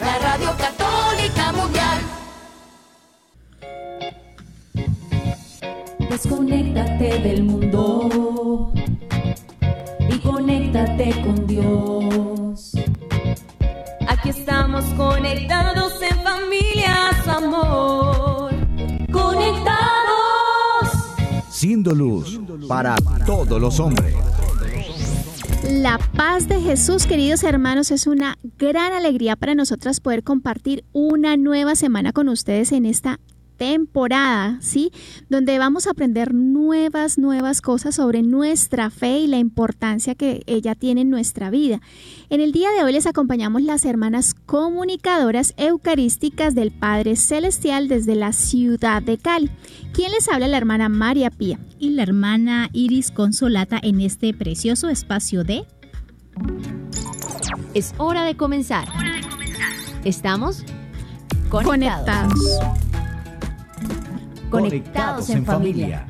la Radio Católica Mundial. Desconéctate del mundo y conéctate con Dios. Aquí estamos conectados en familia, su amor. Conectados. Siendo luz para todos los hombres. La paz de Jesús, queridos hermanos, es una gran alegría para nosotras poder compartir una nueva semana con ustedes en esta temporada, ¿sí? Donde vamos a aprender nuevas, nuevas cosas sobre nuestra fe y la importancia que ella tiene en nuestra vida. En el día de hoy les acompañamos las hermanas comunicadoras eucarísticas del Padre Celestial desde la ciudad de Cali. ¿Quién les habla? La hermana María Pía. Y la hermana Iris Consolata en este precioso espacio de... Es hora de comenzar. Estamos conectados. Conectados. En familia.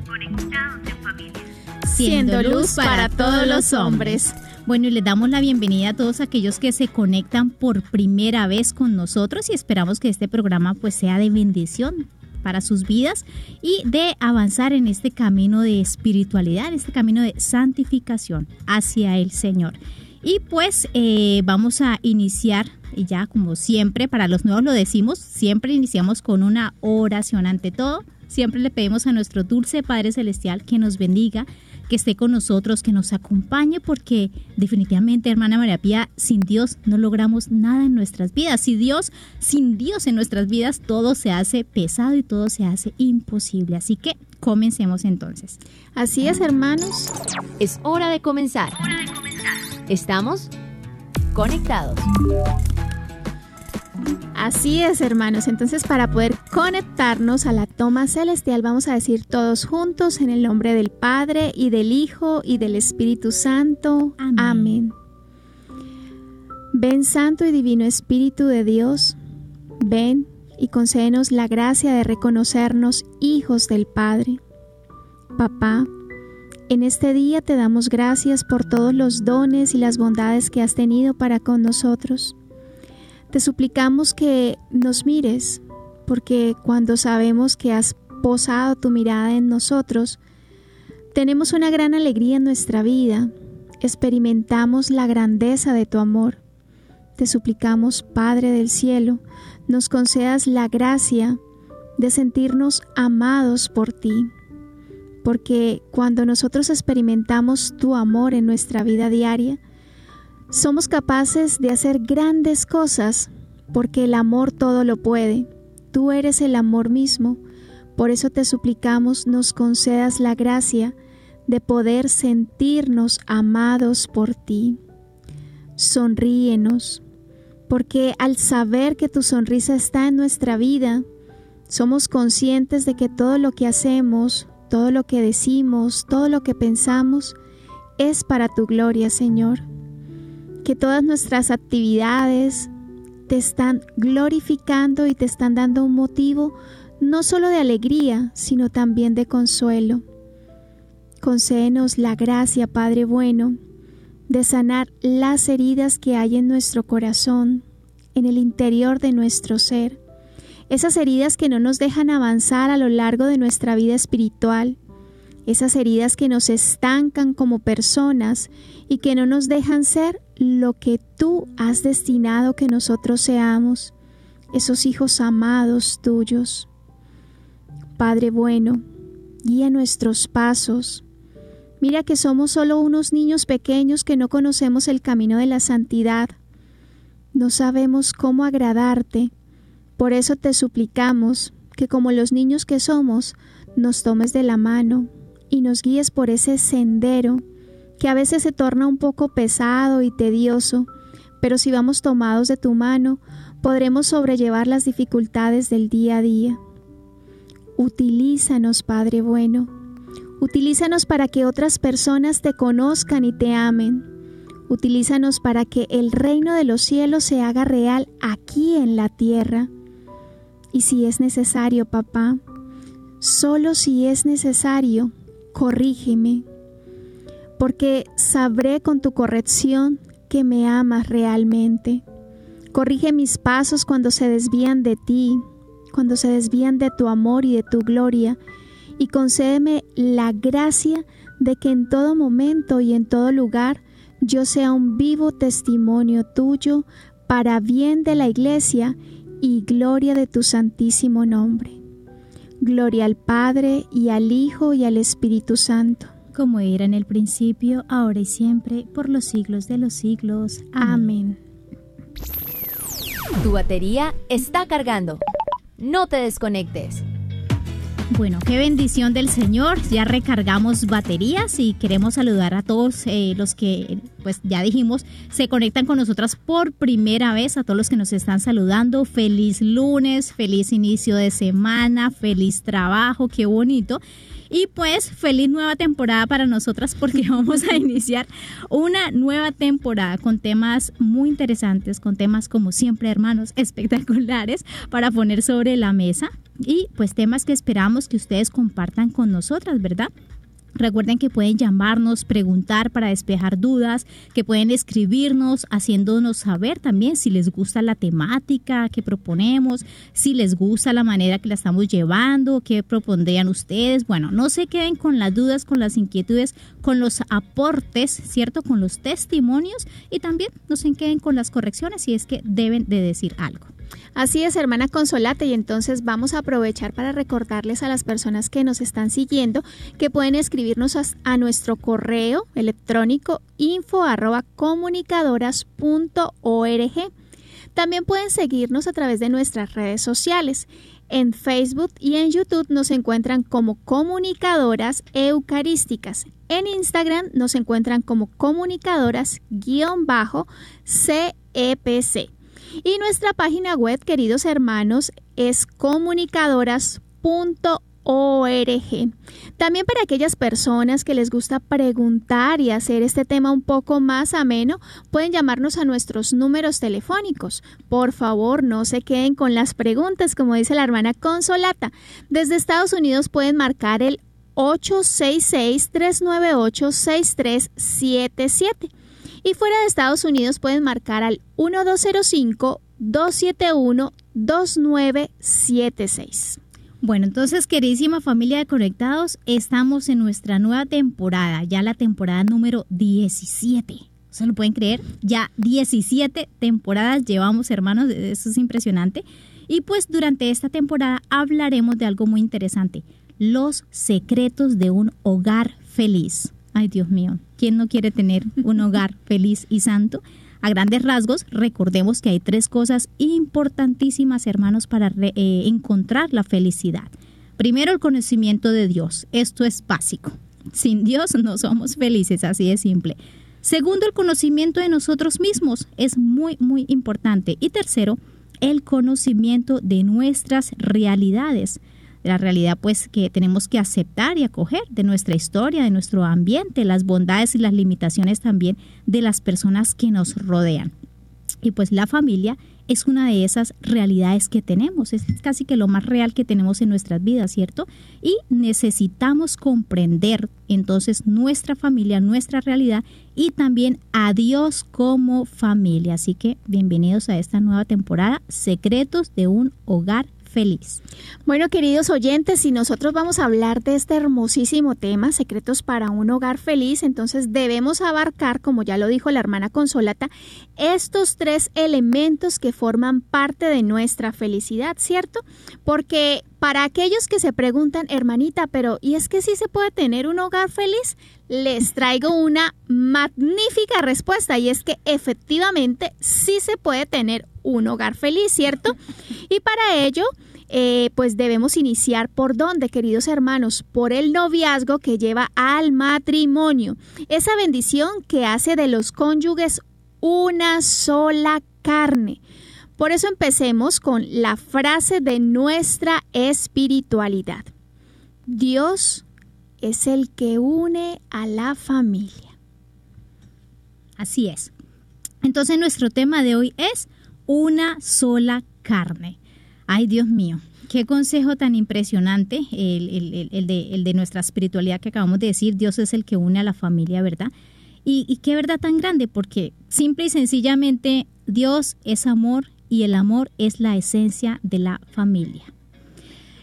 Siendo luz para todos los hombres. Bueno, y les damos la bienvenida a todos aquellos que se conectan por primera vez con nosotros y esperamos que este programa pues sea de bendición para sus vidas y de avanzar en este camino de espiritualidad, en este camino de santificación hacia el Señor. Y pues eh, vamos a iniciar, y ya como siempre, para los nuevos lo decimos, siempre iniciamos con una oración ante todo. Siempre le pedimos a nuestro dulce Padre Celestial que nos bendiga, que esté con nosotros, que nos acompañe, porque definitivamente, hermana María Pía, sin Dios no logramos nada en nuestras vidas. Si Dios, sin Dios en nuestras vidas, todo se hace pesado y todo se hace imposible. Así que comencemos entonces. Así es, hermanos. Es hora de comenzar. Estamos conectados. Así es, hermanos. Entonces, para poder conectarnos a la toma celestial, vamos a decir todos juntos en el nombre del Padre y del Hijo y del Espíritu Santo. Amén. Amén. Ven, Santo y Divino Espíritu de Dios, ven y concédenos la gracia de reconocernos hijos del Padre. Papá, en este día te damos gracias por todos los dones y las bondades que has tenido para con nosotros. Te suplicamos que nos mires, porque cuando sabemos que has posado tu mirada en nosotros, tenemos una gran alegría en nuestra vida, experimentamos la grandeza de tu amor. Te suplicamos, Padre del cielo, nos concedas la gracia de sentirnos amados por ti, porque cuando nosotros experimentamos tu amor en nuestra vida diaria, somos capaces de hacer grandes cosas porque el amor todo lo puede. Tú eres el amor mismo. Por eso te suplicamos nos concedas la gracia de poder sentirnos amados por ti. Sonríenos, porque al saber que tu sonrisa está en nuestra vida, somos conscientes de que todo lo que hacemos, todo lo que decimos, todo lo que pensamos, es para tu gloria, Señor que todas nuestras actividades te están glorificando y te están dando un motivo no solo de alegría, sino también de consuelo. Concédenos la gracia, Padre bueno, de sanar las heridas que hay en nuestro corazón, en el interior de nuestro ser, esas heridas que no nos dejan avanzar a lo largo de nuestra vida espiritual, esas heridas que nos estancan como personas y que no nos dejan ser lo que tú has destinado que nosotros seamos, esos hijos amados tuyos. Padre bueno, guía nuestros pasos. Mira que somos solo unos niños pequeños que no conocemos el camino de la santidad. No sabemos cómo agradarte. Por eso te suplicamos que como los niños que somos, nos tomes de la mano y nos guíes por ese sendero que a veces se torna un poco pesado y tedioso, pero si vamos tomados de tu mano, podremos sobrellevar las dificultades del día a día. Utilízanos, Padre bueno. Utilízanos para que otras personas te conozcan y te amen. Utilízanos para que el reino de los cielos se haga real aquí en la tierra. Y si es necesario, papá, solo si es necesario, corrígeme, porque sabré con tu corrección que me amas realmente. Corrige mis pasos cuando se desvían de ti, cuando se desvían de tu amor y de tu gloria, y concédeme la gracia de que en todo momento y en todo lugar yo sea un vivo testimonio tuyo para bien de la iglesia y gloria de tu santísimo nombre. Gloria al Padre y al Hijo y al Espíritu Santo. Como era en el principio, ahora y siempre, por los siglos de los siglos. Amén. Tu batería está cargando. No te desconectes. Bueno, qué bendición del Señor. Ya recargamos baterías y queremos saludar a todos eh, los que, pues ya dijimos, se conectan con nosotras por primera vez, a todos los que nos están saludando. Feliz lunes, feliz inicio de semana, feliz trabajo, qué bonito. Y pues feliz nueva temporada para nosotras porque vamos a iniciar una nueva temporada con temas muy interesantes, con temas como siempre hermanos espectaculares para poner sobre la mesa y pues temas que esperamos que ustedes compartan con nosotras, ¿verdad? Recuerden que pueden llamarnos, preguntar para despejar dudas, que pueden escribirnos haciéndonos saber también si les gusta la temática que proponemos, si les gusta la manera que la estamos llevando, qué propondrían ustedes. Bueno, no se queden con las dudas, con las inquietudes, con los aportes, ¿cierto? Con los testimonios y también no se queden con las correcciones si es que deben de decir algo. Así es, hermana Consolate, y entonces vamos a aprovechar para recordarles a las personas que nos están siguiendo que pueden escribirnos a, nuestro correo electrónico info También pueden seguirnos a través de nuestras redes sociales. En Facebook y en YouTube nos encuentran como comunicadoras eucarísticas. En Instagram nos encuentran como comunicadoras-CEPC. Y nuestra página web, queridos hermanos, es comunicadoras.org. También para aquellas personas que les gusta preguntar y hacer este tema un poco más ameno, pueden llamarnos a nuestros números telefónicos. Por favor, no se queden con las preguntas, como dice la hermana Consolata. Desde Estados Unidos pueden marcar el 866-398-6377 y fuera de Estados Unidos pueden marcar al 1205-271-2976. Bueno, entonces, queridísima familia de Conectados, estamos en nuestra nueva temporada, ya la temporada número 17. ¿Se lo pueden creer? Ya 17 temporadas llevamos, hermanos, eso es impresionante. Y pues durante esta temporada hablaremos de algo muy interesante, los secretos de un hogar feliz. Ay, Dios mío, ¿quién no quiere tener un hogar feliz y santo? A grandes rasgos, recordemos que hay tres cosas importantísimas, hermanos, para eh, encontrar la felicidad. Primero, el conocimiento de Dios. Esto es básico. Sin Dios no somos felices, así de simple. Segundo, el conocimiento de nosotros mismos. Es muy, muy importante. Y tercero, el conocimiento de nuestras realidades la realidad pues que tenemos que aceptar y acoger de nuestra historia, de nuestro ambiente, las bondades y las limitaciones también de las personas que nos rodean. Y pues la familia es una de esas realidades que tenemos, es casi que lo más real que tenemos en nuestras vidas, ¿cierto? Y necesitamos comprender entonces nuestra familia, nuestra realidad y también a Dios como familia. Así que bienvenidos a esta nueva temporada, Secretos de un Hogar feliz. Bueno, queridos oyentes, si nosotros vamos a hablar de este hermosísimo tema, secretos para un hogar feliz, entonces debemos abarcar, como ya lo dijo la hermana Consolata, estos tres elementos que forman parte de nuestra felicidad, ¿cierto? Porque para aquellos que se preguntan, hermanita, pero ¿y es que sí se puede tener un hogar feliz? Les traigo una magnífica respuesta y es que efectivamente sí se puede tener un hogar feliz, ¿cierto? Y para ello eh, pues debemos iniciar por dónde, queridos hermanos, por el noviazgo que lleva al matrimonio, esa bendición que hace de los cónyuges una sola carne. Por eso empecemos con la frase de nuestra espiritualidad. Dios es el que une a la familia. Así es. Entonces nuestro tema de hoy es una sola carne. Ay, Dios mío, qué consejo tan impresionante el, de, nuestra espiritualidad que acabamos de decir. Dios es el que une a la familia, ¿verdad? Y, y qué verdad tan grande, porque simple y sencillamente Dios es amor y el amor es la esencia de la familia.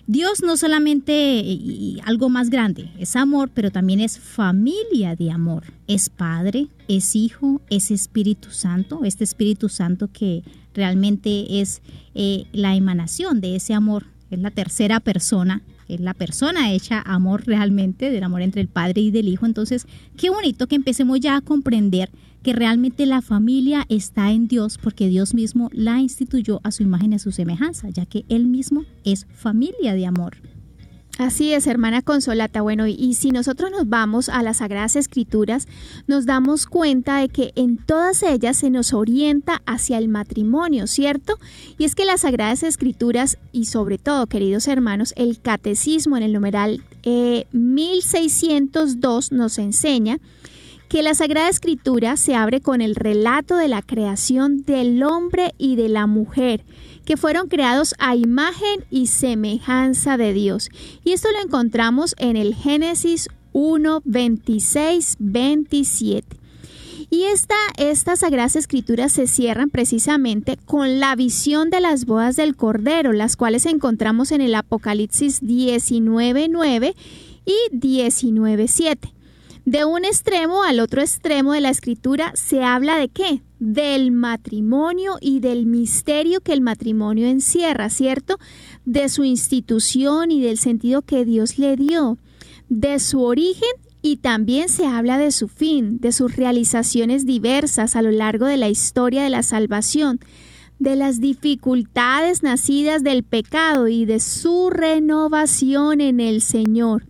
Dios no solamente y algo más grande, es amor, pero también es familia de amor. Es Padre, es Hijo, es Espíritu Santo, este Espíritu Santo que realmente es eh, la emanación de ese amor, es la tercera persona, es la persona hecha amor realmente, del amor entre el Padre y del Hijo. Entonces, qué bonito que empecemos ya a comprender que realmente la familia está en Dios porque Dios mismo la instituyó a su imagen y a su semejanza, ya que Él mismo es familia de amor. Así es, hermana Consolata. Bueno, y si nosotros nos vamos a las Sagradas Escrituras, nos damos cuenta de que en todas ellas se nos orienta hacia el matrimonio, ¿cierto? Y es que las Sagradas Escrituras y sobre todo, queridos hermanos, el Catecismo en el numeral 1602 eh, nos enseña que la Sagrada Escritura se abre con el relato de la creación del hombre y de la mujer, que fueron creados a imagen y semejanza de Dios. Y esto lo encontramos en el Génesis 1, 26, 27. Y esta, estas sagradas escrituras se cierran precisamente con la visión de las bodas del Cordero, las cuales encontramos en el Apocalipsis 19.9 y 19.7. De un extremo al otro extremo de la escritura se habla de qué? Del matrimonio y del misterio que el matrimonio encierra, ¿cierto? De su institución y del sentido que Dios le dio, de su origen y también se habla de su fin, de sus realizaciones diversas a lo largo de la historia de la salvación, de las dificultades nacidas del pecado y de su renovación en el Señor.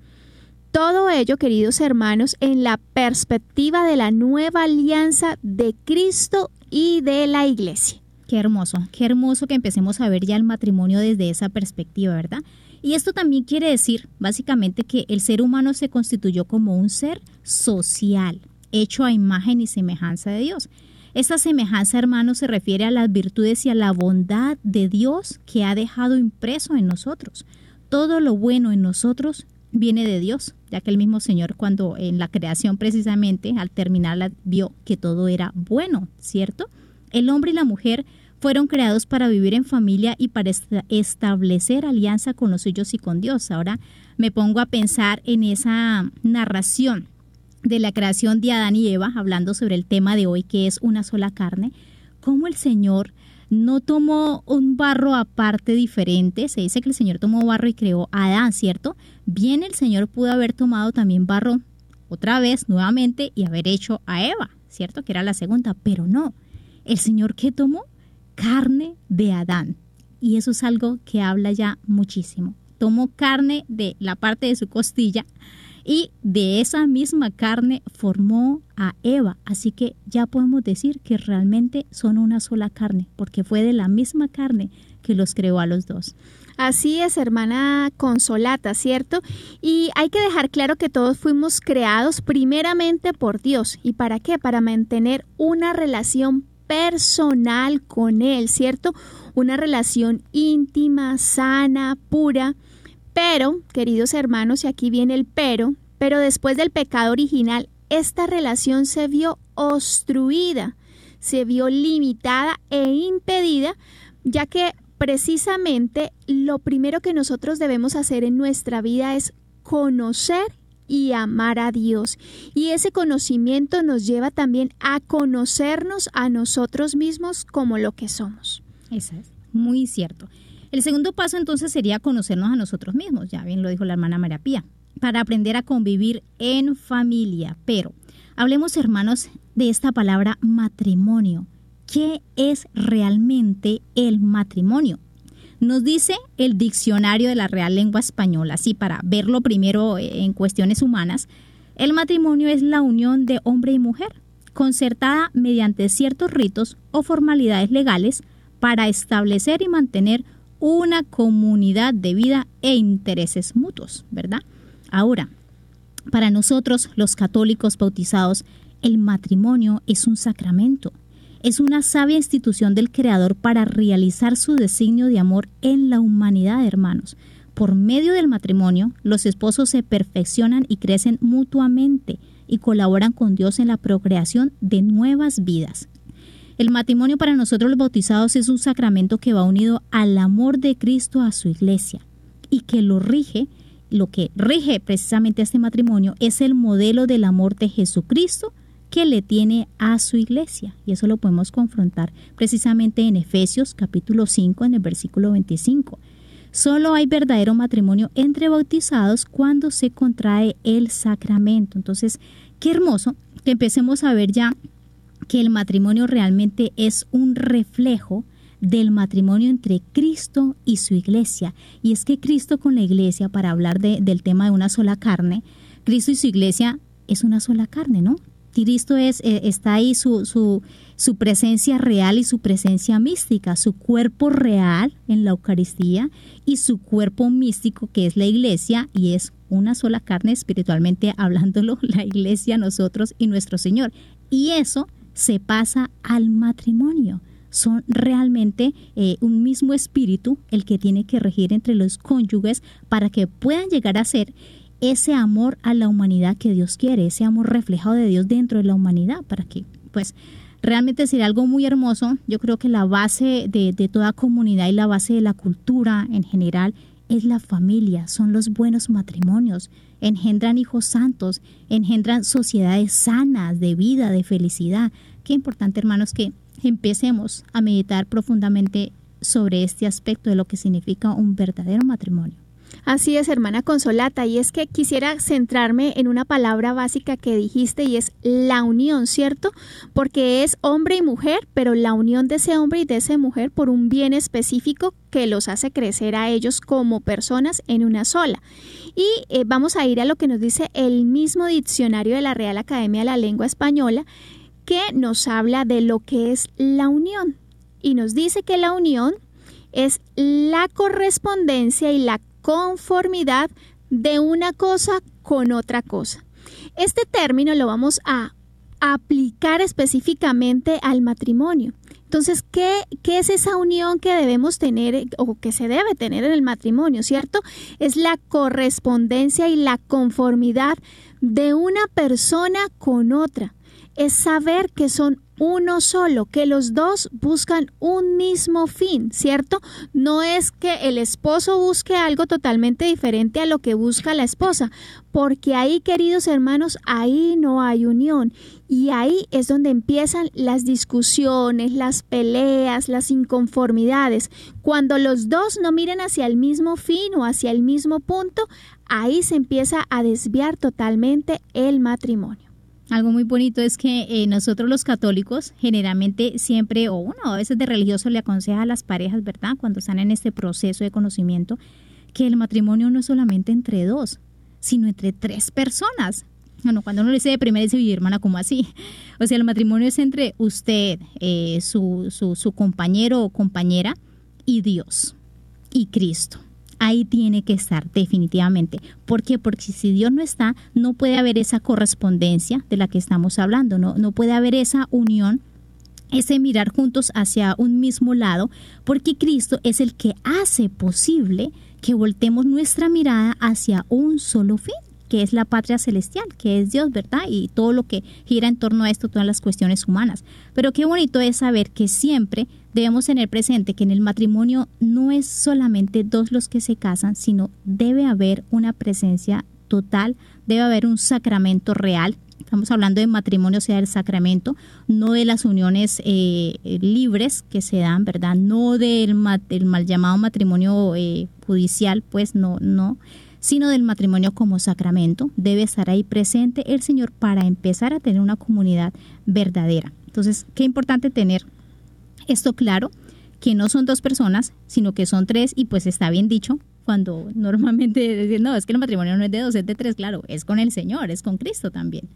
Todo ello, queridos hermanos, en la perspectiva de la nueva alianza de Cristo y de la Iglesia. Qué hermoso, qué hermoso que empecemos a ver ya el matrimonio desde esa perspectiva, ¿verdad? Y esto también quiere decir, básicamente, que el ser humano se constituyó como un ser social, hecho a imagen y semejanza de Dios. Esta semejanza, hermanos, se refiere a las virtudes y a la bondad de Dios que ha dejado impreso en nosotros. Todo lo bueno en nosotros viene de Dios, ya que el mismo Señor cuando en la creación precisamente al terminarla vio que todo era bueno, ¿cierto? El hombre y la mujer fueron creados para vivir en familia y para establecer alianza con los suyos y con Dios. Ahora me pongo a pensar en esa narración de la creación de Adán y Eva, hablando sobre el tema de hoy que es una sola carne, cómo el Señor no tomó un barro aparte diferente. Se dice que el Señor tomó barro y creó a Adán, ¿cierto? Bien el Señor pudo haber tomado también barro otra vez, nuevamente, y haber hecho a Eva, ¿cierto? Que era la segunda, pero no. El Señor que tomó carne de Adán. Y eso es algo que habla ya muchísimo. Tomó carne de la parte de su costilla y de esa misma carne formó a Eva. Así que ya podemos decir que realmente son una sola carne, porque fue de la misma carne que los creó a los dos. Así es, hermana Consolata, ¿cierto? Y hay que dejar claro que todos fuimos creados primeramente por Dios. ¿Y para qué? Para mantener una relación personal con Él, ¿cierto? Una relación íntima, sana, pura. Pero, queridos hermanos, y aquí viene el pero, pero después del pecado original, esta relación se vio obstruida, se vio limitada e impedida, ya que precisamente lo primero que nosotros debemos hacer en nuestra vida es conocer y amar a Dios. Y ese conocimiento nos lleva también a conocernos a nosotros mismos como lo que somos. Eso es muy cierto. El segundo paso entonces sería conocernos a nosotros mismos, ya bien lo dijo la hermana María Pía, para aprender a convivir en familia. Pero hablemos, hermanos, de esta palabra matrimonio. ¿Qué es realmente el matrimonio? Nos dice el diccionario de la Real Lengua Española, así para verlo primero en cuestiones humanas, el matrimonio es la unión de hombre y mujer, concertada mediante ciertos ritos o formalidades legales para establecer y mantener una comunidad de vida e intereses mutuos, ¿verdad? Ahora, para nosotros los católicos bautizados, el matrimonio es un sacramento, es una sabia institución del Creador para realizar su designio de amor en la humanidad, hermanos. Por medio del matrimonio, los esposos se perfeccionan y crecen mutuamente, y colaboran con Dios en la procreación de nuevas vidas. El matrimonio para nosotros los bautizados es un sacramento que va unido al amor de Cristo a su iglesia y que lo rige, lo que rige precisamente este matrimonio es el modelo del amor de Jesucristo que le tiene a su iglesia. Y eso lo podemos confrontar precisamente en Efesios capítulo 5 en el versículo 25. Solo hay verdadero matrimonio entre bautizados cuando se contrae el sacramento. Entonces, qué hermoso que empecemos a ver ya que el matrimonio realmente es un reflejo del matrimonio entre Cristo y su iglesia. Y es que Cristo con la iglesia, para hablar del tema de una sola carne, Cristo y su iglesia es una sola carne, ¿no? Cristo es, eh, está ahí su, su, su, presencia real y su presencia mística, su cuerpo real en la Eucaristía y su cuerpo místico que es la iglesia y es una sola carne espiritualmente hablándolo, la iglesia, nosotros y nuestro Señor. Y eso se pasa al matrimonio. Son realmente eh, un mismo espíritu el que tiene que regir entre los cónyuges para que puedan llegar a ser ese amor a la humanidad que Dios quiere, ese amor reflejado de Dios dentro de la humanidad, para que pues realmente sería algo muy hermoso. Yo creo que la base de, de toda comunidad y la base de la cultura en general es la familia, son los buenos matrimonios, engendran hijos santos, engendran sociedades sanas de vida, de felicidad. Qué importante, hermanos, que empecemos a meditar profundamente sobre este aspecto de lo que significa un verdadero matrimonio. Así es, hermana Consolata, y es que quisiera centrarme en una palabra básica que dijiste y es la unión, ¿cierto? Porque es hombre y mujer, pero la unión de ese hombre y de esa mujer por un bien específico que los hace crecer a ellos como personas en una sola. Y eh, vamos a ir a lo que nos dice el mismo diccionario de la Real Academia de la Lengua Española, que nos habla de lo que es la unión. Y nos dice que la unión es la correspondencia y la conformidad de una cosa con otra cosa. Este término lo vamos a aplicar específicamente al matrimonio. Entonces, ¿qué, ¿qué, es esa unión que debemos tener o que se debe tener en el matrimonio, cierto? Es la correspondencia y la conformidad de una persona con otra. Es saber que son uno solo, que los dos buscan un mismo fin, ¿cierto? No es que el esposo busque algo totalmente diferente a lo que busca la esposa, porque ahí, queridos hermanos, ahí no hay unión. Y ahí es donde empiezan las discusiones, las peleas, las inconformidades. Cuando los dos no miren hacia el mismo fin o hacia el mismo punto, ahí se empieza a desviar totalmente el matrimonio. Algo muy bonito es que eh, nosotros los católicos generalmente siempre, o uno a veces de religioso le aconseja a las parejas, ¿verdad? Cuando están en este proceso de conocimiento, que el matrimonio no es solamente entre dos, sino entre tres personas. Bueno, cuando uno le dice de primera dice, hermana, ¿cómo así? O sea, el matrimonio es entre usted, eh, su, su, su compañero o compañera y Dios y Cristo ahí tiene que estar definitivamente. ¿Por qué? Porque si Dios no está, no puede haber esa correspondencia de la que estamos hablando, no, no puede haber esa unión ese mirar juntos hacia un mismo lado, porque Cristo es el que hace posible que voltemos nuestra mirada hacia un solo fin, que es la patria celestial, que es Dios, ¿verdad? Y todo lo que gira en torno a esto, todas las cuestiones humanas. Pero qué bonito es saber que siempre debemos tener presente que en el matrimonio no es solamente dos los que se casan, sino debe haber una presencia total, debe haber un sacramento real. Estamos hablando de matrimonio, sea el sacramento, no de las uniones eh, libres que se dan, ¿verdad? No del, mal llamado matrimonio eh, judicial, pues no, no, sino del matrimonio como sacramento. Debe estar ahí presente el Señor para empezar a tener una comunidad verdadera. Entonces, qué importante tener esto claro, que no son dos personas, sino que son tres y pues está bien dicho cuando normalmente dicen, no, es que el matrimonio no es de dos, es de tres, claro, es con el Señor, es con Cristo también.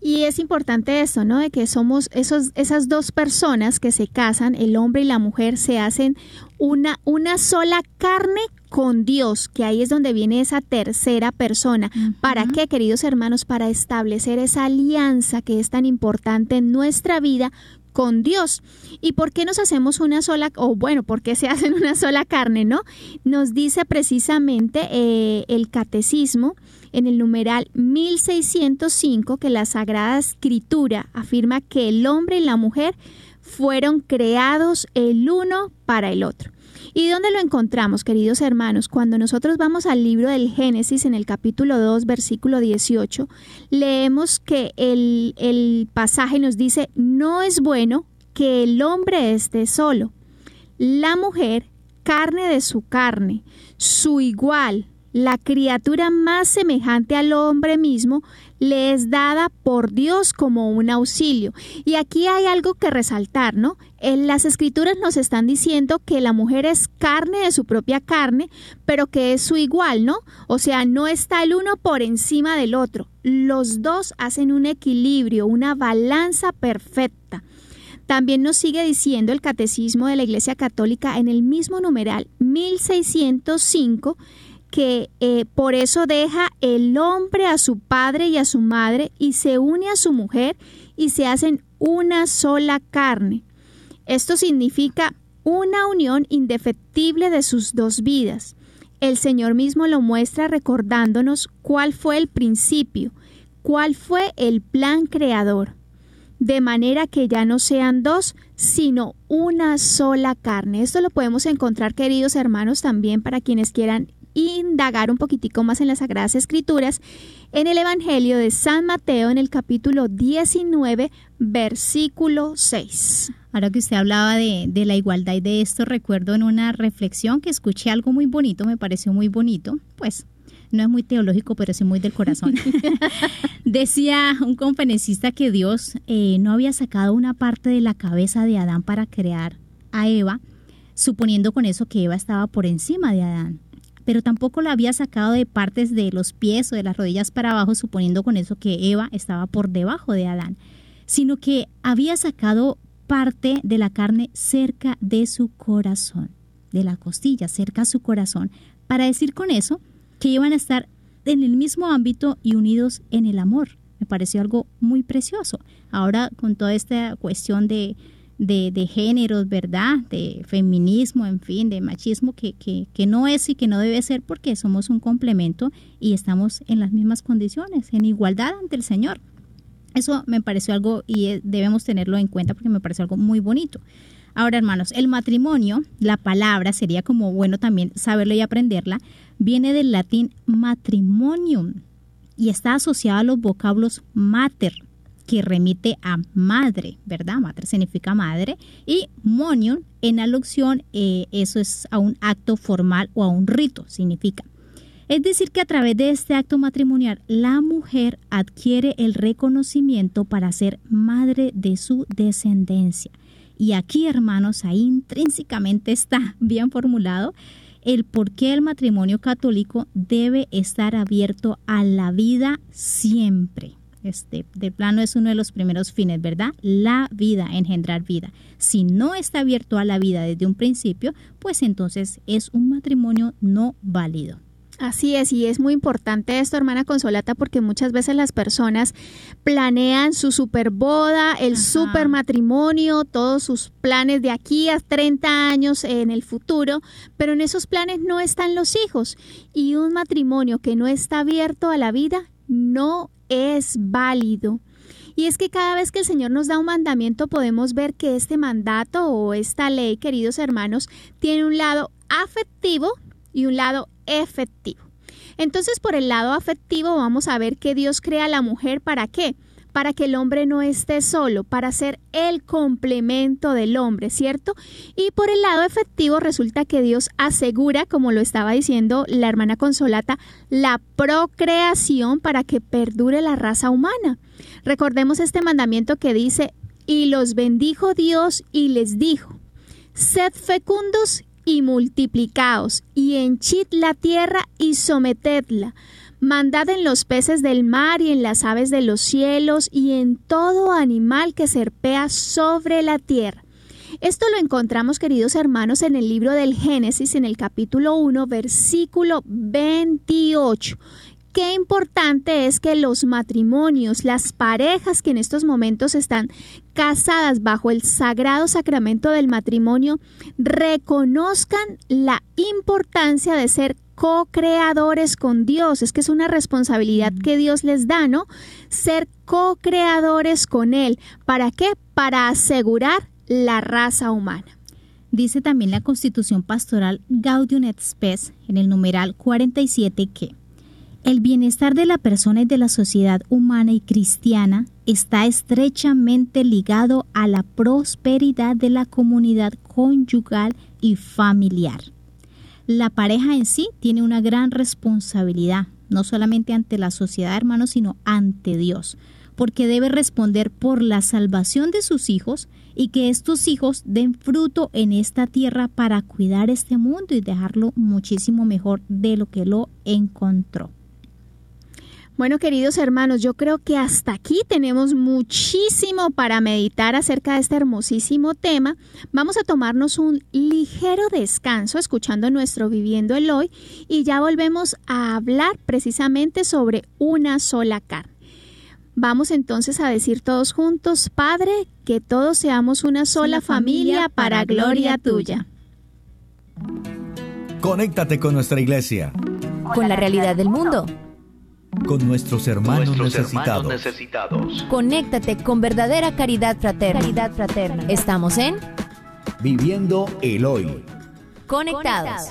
Y es importante esto, ¿no? De que somos esos, esas dos personas que se casan, el hombre y la mujer, se hacen una, una sola carne con Dios, que ahí es donde viene esa tercera persona. ¿Para qué, queridos hermanos? Para establecer esa alianza que es tan importante en nuestra vida con Dios. ¿Y por qué nos hacemos una sola, o bueno, por qué se hacen una sola carne, no? Nos dice precisamente eh, el catecismo en el numeral 1605 que la Sagrada Escritura afirma que el hombre y la mujer fueron creados el uno para el otro. ¿Y dónde lo encontramos, queridos hermanos? Cuando nosotros vamos al libro del Génesis en el capítulo 2, versículo 18, leemos que el, el pasaje nos dice, no es bueno que el hombre esté solo. La mujer, carne de su carne, su igual, la criatura más semejante al hombre mismo, le es dada por Dios como un auxilio. Y aquí hay algo que resaltar, ¿no? En las escrituras nos están diciendo que la mujer es carne de su propia carne, pero que es su igual, ¿no? O sea, no está el uno por encima del otro. Los dos hacen un equilibrio, una balanza perfecta. También nos sigue diciendo el Catecismo de la Iglesia Católica en el mismo numeral 1605 que eh, por eso deja el hombre a su padre y a su madre y se une a su mujer y se hacen una sola carne. Esto significa una unión indefectible de sus dos vidas. El Señor mismo lo muestra recordándonos cuál fue el principio, cuál fue el plan creador, de manera que ya no sean dos, sino una sola carne. Esto lo podemos encontrar, queridos hermanos, también para quienes quieran indagar un poquitico más en las Sagradas Escrituras en el Evangelio de San Mateo en el capítulo 19, versículo 6. Ahora que usted hablaba de, la igualdad y de esto, recuerdo en una reflexión que escuché algo muy bonito, me pareció muy bonito, pues no es muy teológico, pero sí muy del corazón. Decía un conferencista que Dios eh, no había sacado una parte de la cabeza de Adán para crear a Eva, suponiendo con eso que Eva estaba por encima de Adán pero tampoco la había sacado de partes de los pies o de las rodillas para abajo, suponiendo con eso que Eva estaba por debajo de Adán, sino que había sacado parte de la carne cerca de su corazón, de la costilla, cerca a su corazón, para decir con eso que iban a estar en el mismo ámbito y unidos en el amor. Me pareció algo muy precioso. Ahora con toda esta cuestión de de, de, géneros, ¿verdad? De feminismo, en fin, de machismo, que, que, que, no es y que no debe ser porque somos un complemento y estamos en las mismas condiciones, en igualdad ante el Señor. Eso me pareció algo y eh, debemos tenerlo en cuenta porque me pareció algo muy bonito. Ahora, hermanos, el matrimonio, la palabra sería como bueno también saberlo y aprenderla, viene del latín matrimonium y está asociado a los vocablos mater, que remite a madre, ¿verdad? Madre significa madre. Y monion, en alusión, eh, eso es a un acto formal o a un rito, significa. Es decir, que a través de este acto matrimonial, la mujer adquiere el reconocimiento para ser madre de su descendencia. Y aquí, hermanos, ahí intrínsecamente está bien formulado el por qué el matrimonio católico debe estar abierto a la vida siempre. Este, de plano es uno de los primeros fines, ¿verdad? La vida, engendrar vida. Si no está abierto a la vida desde un principio, pues entonces es un matrimonio no válido. Así es, y es muy importante esto, hermana Consolata, porque muchas veces las personas planean su super boda, el super matrimonio, todos sus planes de aquí a 30 años en el futuro, pero en esos planes no están los hijos. Y un matrimonio que no está abierto a la vida no es válido. Y es que cada vez que el Señor nos da un mandamiento podemos ver que este mandato o esta ley, queridos hermanos, tiene un lado afectivo y un lado efectivo. Entonces, por el lado afectivo vamos a ver que Dios crea a la mujer para qué? Para que el hombre no esté solo, para ser el complemento del hombre, ¿cierto? Y por el lado efectivo resulta que Dios asegura, como lo estaba diciendo la hermana Consolata, la procreación para que perdure la raza humana. Recordemos este mandamiento que dice, y los bendijo Dios y les dijo, sed fecundos y multiplicaos, y henchid la tierra y sometedla Mandad en los peces del mar y en las aves de los cielos y en todo animal que serpea sobre la tierra. Esto lo encontramos, queridos hermanos, en el libro del Génesis, en el capítulo 1, versículo 28. Qué importante es que los matrimonios, las parejas que en estos momentos están casadas bajo el sagrado sacramento del matrimonio, reconozcan la importancia de ser co-creadores con Dios. Es que es una responsabilidad que Dios les da, ¿no? Ser co-creadores con Él. ¿Para qué? Para asegurar la raza humana. Dice también la Constitución Pastoral Gaudium et Spes en el numeral 47 que el bienestar de la persona y de la sociedad humana y cristiana está estrechamente ligado a la prosperidad de la comunidad conyugal y familiar. La pareja en sí tiene una gran responsabilidad, no solamente ante la sociedad, hermanos, sino ante Dios, porque debe responder por la salvación de sus hijos y que estos hijos den fruto en esta tierra para cuidar este mundo y dejarlo muchísimo mejor de lo que lo encontró. Bueno, queridos hermanos, yo creo que hasta aquí tenemos muchísimo para meditar acerca de este hermosísimo tema. Vamos a tomarnos un ligero descanso escuchando nuestro Viviendo el Hoy y ya volvemos a hablar precisamente sobre una sola carne. Vamos entonces a decir todos juntos, Padre, que todos seamos una sola familia para gloria tuya. Conéctate con nuestra iglesia. Con la realidad del mundo con nuestros hermanos, nuestros necesitados. hermanos necesitados. Conéctate con verdadera caridad fraterna. Caridad fraterna. Estamos en Viviendo el hoy. Conectados.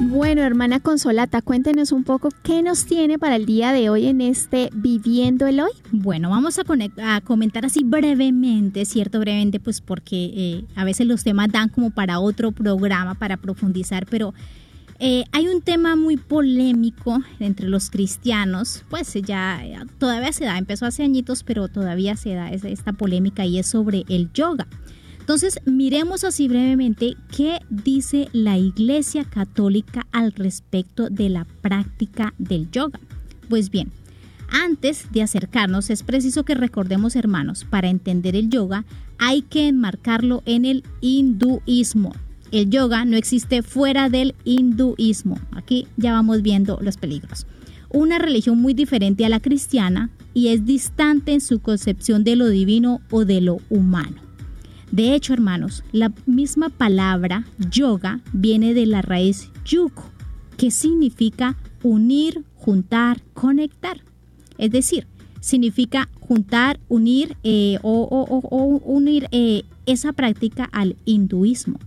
Bueno, hermana Consolata, cuéntenos un poco qué nos tiene para el día de hoy en este Viviendo el Hoy. Bueno, vamos a, a comentar así brevemente, cierto, brevemente, pues porque eh, a veces los temas dan como para otro programa, para profundizar, pero eh, hay un tema muy polémico entre los cristianos, pues ya todavía se da, empezó hace añitos, pero todavía se da esta polémica y es sobre el yoga. Entonces, miremos así brevemente qué dice la Iglesia Católica al respecto de la práctica del yoga. Pues bien, antes de acercarnos es preciso que recordemos, hermanos, para entender el yoga hay que enmarcarlo en el hinduismo el yoga no existe fuera del hinduismo. Aquí ya vamos viendo los peligros. Una religión muy diferente a la cristiana y es distante en su concepción de lo divino o de lo humano. De hecho, hermanos, la misma palabra yoga viene de la raíz yuko, que significa unir, juntar, conectar. Es decir, significa juntar, unir eh, o, unir eh, esa práctica al hinduismo.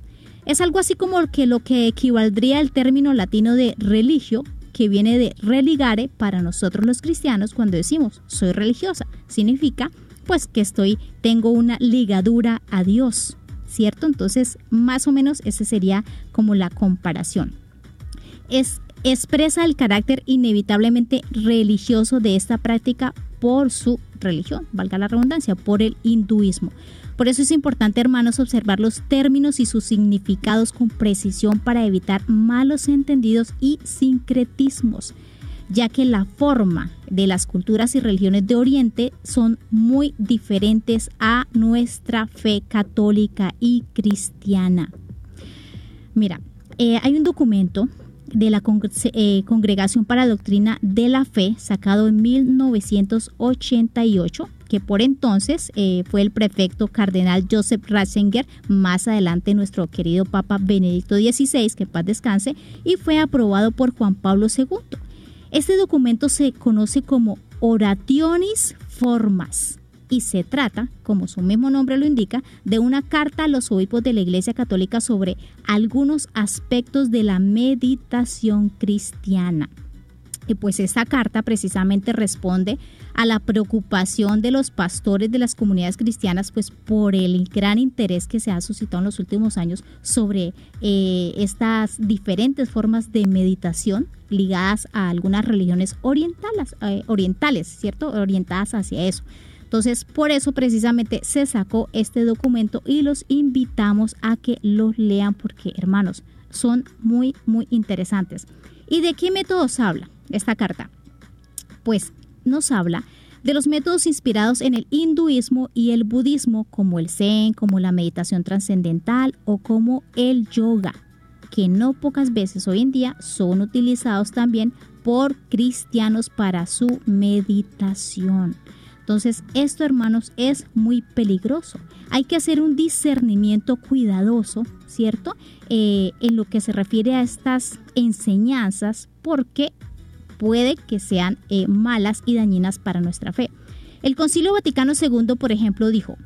Es algo así como que lo que equivaldría al término latino de religio, que viene de religare para nosotros los cristianos cuando decimos soy religiosa. Significa pues que estoy, tengo una ligadura a Dios, ¿cierto? Entonces, más o menos esa sería como la comparación. Es, expresa el carácter inevitablemente religioso de esta práctica por su religión, valga la redundancia, por el hinduismo. Por eso es importante, hermanos, observar los términos y sus significados con precisión para evitar malos entendidos y sincretismos, ya que la forma de las culturas y religiones de Oriente son muy diferentes a nuestra fe católica y cristiana. Mira, eh, hay un documento de la eh, Congregación para la Doctrina de la Fe, sacado en 1988, que por entonces eh, fue el prefecto cardenal Joseph Ratzinger, más adelante nuestro querido Papa Benedicto XVI, que paz descanse, y fue aprobado por Juan Pablo II. Este documento se conoce como Orationis Formas y se trata, como su mismo nombre lo indica, de una carta a los obispos de la Iglesia Católica sobre algunos aspectos de la meditación cristiana. Y pues esta carta precisamente responde a la preocupación de los pastores de las comunidades cristianas, pues por el gran interés que se ha suscitado en los últimos años sobre eh, estas diferentes formas de meditación ligadas a algunas religiones orientales, eh, orientales, ¿cierto? Orientadas hacia eso. Entonces, por eso precisamente se sacó este documento y los invitamos a que los lean porque, hermanos, son muy, muy interesantes. ¿Y de qué métodos habla esta carta? Pues nos habla de los métodos inspirados en el hinduismo y el budismo, como el zen, como la meditación trascendental o como el yoga, que no pocas veces hoy en día son utilizados también por cristianos para su meditación. Entonces, esto, hermanos, es muy peligroso. Hay que hacer un discernimiento cuidadoso, ¿cierto? Eh, en lo que se refiere a estas enseñanzas, porque puede que sean eh, malas y dañinas para nuestra fe. El Concilio Vaticano II, por ejemplo, dijo,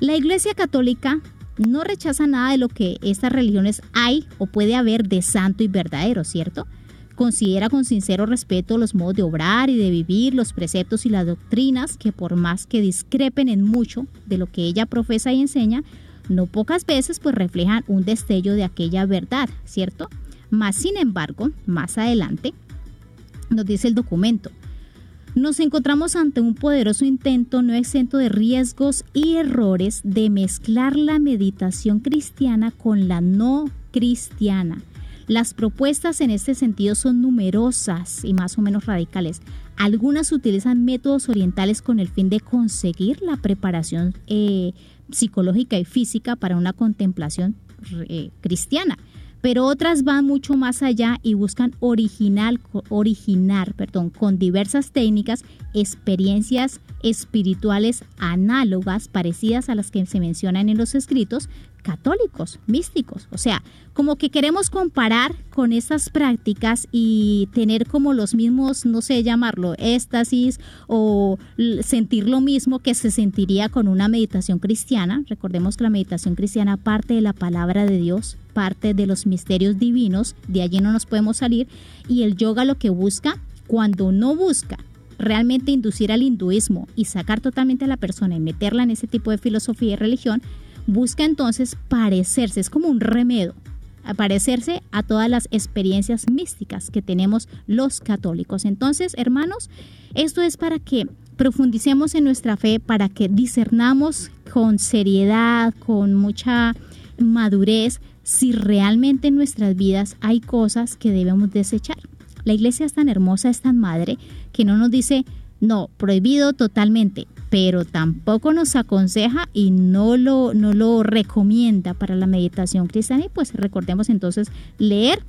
la Iglesia Católica no rechaza nada de lo que estas religiones hay o puede haber de santo y verdadero, ¿cierto? Considera con sincero respeto los modos de obrar y de vivir, los preceptos y las doctrinas que por más que discrepen en mucho de lo que ella profesa y enseña, no pocas veces pues reflejan un destello de aquella verdad, ¿cierto? Más sin embargo, más adelante, nos dice el documento, nos encontramos ante un poderoso intento no exento de riesgos y errores de mezclar la meditación cristiana con la no cristiana. Las propuestas en este sentido son numerosas y más o menos radicales. Algunas utilizan métodos orientales con el fin de conseguir la preparación eh, psicológica y física para una contemplación eh, cristiana pero otras van mucho más allá y buscan original, originar perdón, con diversas técnicas experiencias espirituales análogas, parecidas a las que se mencionan en los escritos católicos, místicos. O sea, como que queremos comparar con estas prácticas y tener como los mismos, no sé llamarlo, éxtasis o sentir lo mismo que se sentiría con una meditación cristiana. Recordemos que la meditación cristiana parte de la palabra de Dios, parte de los misterios divinos, de allí no nos podemos salir. Y el yoga lo que busca, cuando no busca realmente inducir al hinduismo y sacar totalmente a la persona y meterla en ese tipo de filosofía y religión, busca entonces parecerse, es como un remedio, parecerse a todas las experiencias místicas que tenemos los católicos. Entonces, hermanos, esto es para que profundicemos en nuestra fe, para que discernamos con seriedad, con mucha madurez, si realmente en nuestras vidas hay cosas que debemos desechar. La iglesia es tan hermosa, es tan madre, que no nos dice, no, prohibido totalmente, pero tampoco nos aconseja y no lo, no lo recomienda para la meditación cristiana. Y pues recordemos entonces leer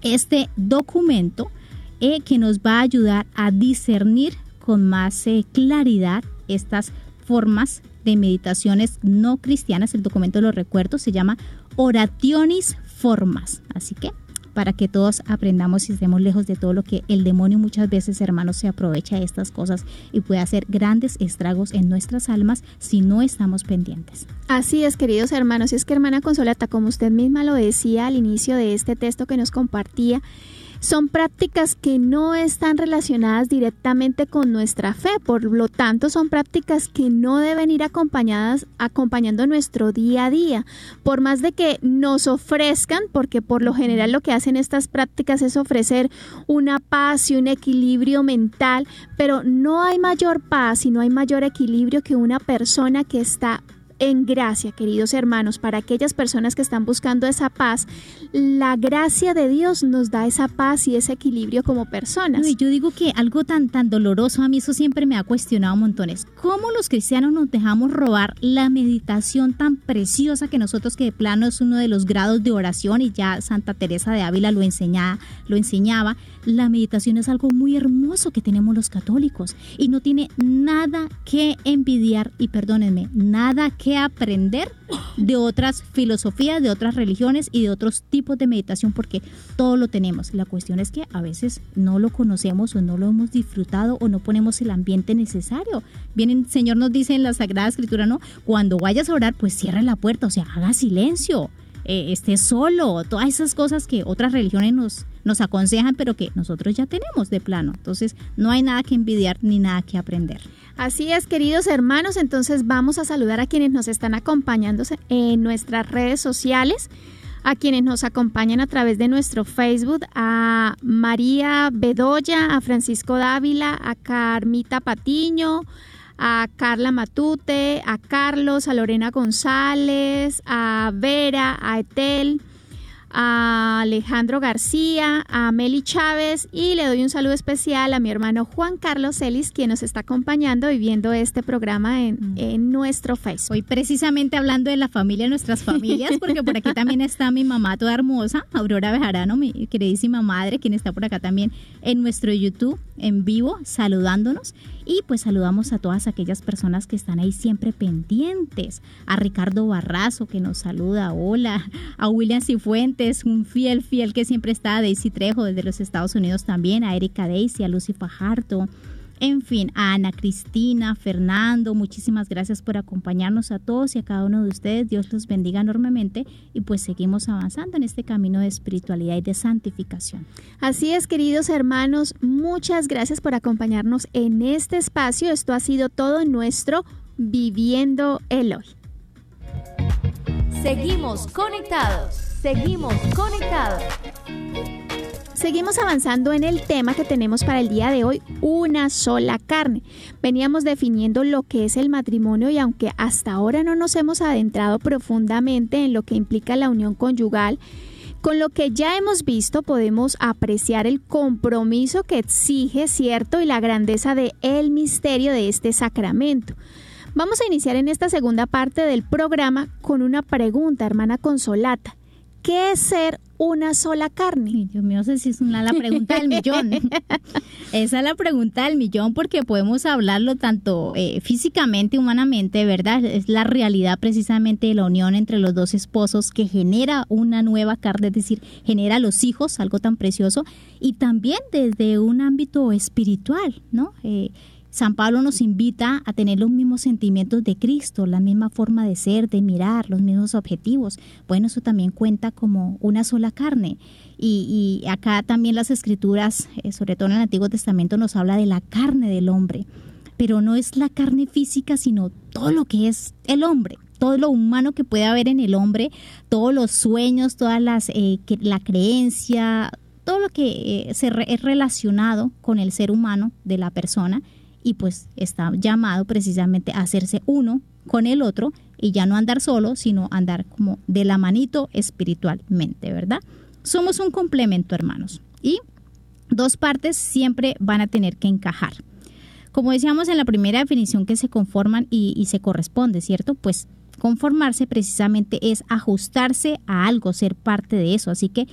este documento eh, que nos va a ayudar a discernir con más eh, claridad estas formas de meditaciones no cristianas. El documento lo recuerdo, se llama Orationis Formas. Así que para que todos aprendamos y estemos lejos de todo lo que el demonio muchas veces, hermanos, se aprovecha de estas cosas y puede hacer grandes estragos en nuestras almas si no estamos pendientes. Así es, queridos hermanos, y es que hermana Consolata, como usted misma lo decía al inicio de este texto que nos compartía, son prácticas que no están relacionadas directamente con nuestra fe, por lo tanto son prácticas que no deben ir acompañadas acompañando nuestro día a día, por más de que nos ofrezcan, porque por lo general lo que hacen estas prácticas es ofrecer una paz y un equilibrio mental, pero no hay mayor paz y no hay mayor equilibrio que una persona que está en gracia, queridos hermanos, para aquellas personas que están buscando esa paz, la gracia de Dios nos da esa paz y ese equilibrio como personas. y yo digo que algo tan, tan doloroso, a mí eso siempre me ha cuestionado montones. ¿Cómo los cristianos nos dejamos robar la meditación tan preciosa que nosotros que de plano es uno de los grados de oración y ya Santa Teresa de Ávila lo, enseñaba, lo enseñaba? La meditación es algo muy hermoso que tenemos los católicos y no tiene nada que envidiar y perdónenme, nada que aprender de otras filosofías, de otras religiones y de otros tipos de meditación porque todo lo tenemos. La cuestión es que a veces no lo conocemos o no lo hemos disfrutado o no ponemos el ambiente necesario. Bien, el Señor nos dice en la Sagrada Escritura, ¿no? Cuando vayas a orar, pues cierra la puerta, o sea, haga silencio. Eh, esté solo, todas esas cosas que otras religiones nos, nos aconsejan, pero que nosotros ya tenemos de plano. Entonces, no hay nada que envidiar ni nada que aprender. Así es, queridos hermanos, entonces vamos a saludar a quienes nos están acompañando en nuestras redes sociales, a quienes nos acompañan a través de nuestro Facebook, a María Bedoya, a Francisco Dávila, a Carmita Patiño, a Carla Matute, a Carlos, a Lorena González, a Vera, a Etel, a Alejandro García, a Meli Chávez y le doy un saludo especial a mi hermano Juan Carlos Celis, quien nos está acompañando y viendo este programa en, Mm. en nuestro Facebook. Hoy precisamente hablando de la familia, nuestras familias, porque por aquí también está mi mamá toda hermosa, Aurora Bejarano, mi queridísima madre, quien está por acá también en nuestro YouTube en vivo, saludándonos. Y pues saludamos a todas aquellas personas que están ahí siempre pendientes. A Ricardo Barrazo que nos saluda, hola. A William Cifuentes, un fiel, fiel que siempre está. A Daisy Trejo desde los Estados Unidos también. A Erika Daisy, a Lucy Fajardo. En fin, a Ana Cristina, Fernando, muchísimas gracias por acompañarnos a todos y a cada uno de ustedes. Dios los bendiga enormemente y pues seguimos avanzando en este camino de espiritualidad y de santificación. Así es, queridos hermanos, muchas gracias por acompañarnos en este espacio. Esto ha sido todo nuestro Viviendo el Hoy. Seguimos conectados. Seguimos conectados. Seguimos avanzando en el tema que tenemos para el día de hoy, una sola carne. Veníamos definiendo lo que es el matrimonio y aunque hasta ahora no nos hemos adentrado profundamente en lo que implica la unión conyugal, con lo que ya hemos visto podemos apreciar el compromiso que exige, cierto, y la grandeza de el misterio de este sacramento. Vamos a iniciar en esta segunda parte del programa con una pregunta, hermana Consolata. ¿Qué es ser una sola carne? Dios mío, esa sí es una, la pregunta del millón. Esa es la pregunta del millón porque podemos hablarlo tanto eh, físicamente, humanamente, ¿verdad? Es la realidad precisamente de la unión entre los dos esposos que genera una nueva carne, es decir, genera los hijos, algo tan precioso, y también desde un ámbito espiritual, ¿no? Eh, San Pablo nos invita a tener los mismos sentimientos de Cristo, la misma forma de ser, de mirar, los mismos objetivos. Bueno, eso también cuenta como una sola carne. Y, y acá también las escrituras, eh, sobre todo en el Antiguo Testamento, nos habla de la carne del hombre. Pero no es la carne física, sino todo lo que es el hombre todo lo humano que puede haber en el hombre, todos los sueños, todas las eh, la creencia, todo lo que eh, se re, es relacionado con el ser humano de la persona y pues está llamado precisamente a hacerse uno con el otro y ya no andar solo, sino andar como de la manito espiritualmente, ¿verdad? Somos un complemento, hermanos, y dos partes siempre van a tener que encajar. Como decíamos en la primera definición que se conforman y, y se corresponde, ¿cierto? Pues conformarse precisamente es ajustarse a algo, ser parte de eso. Así que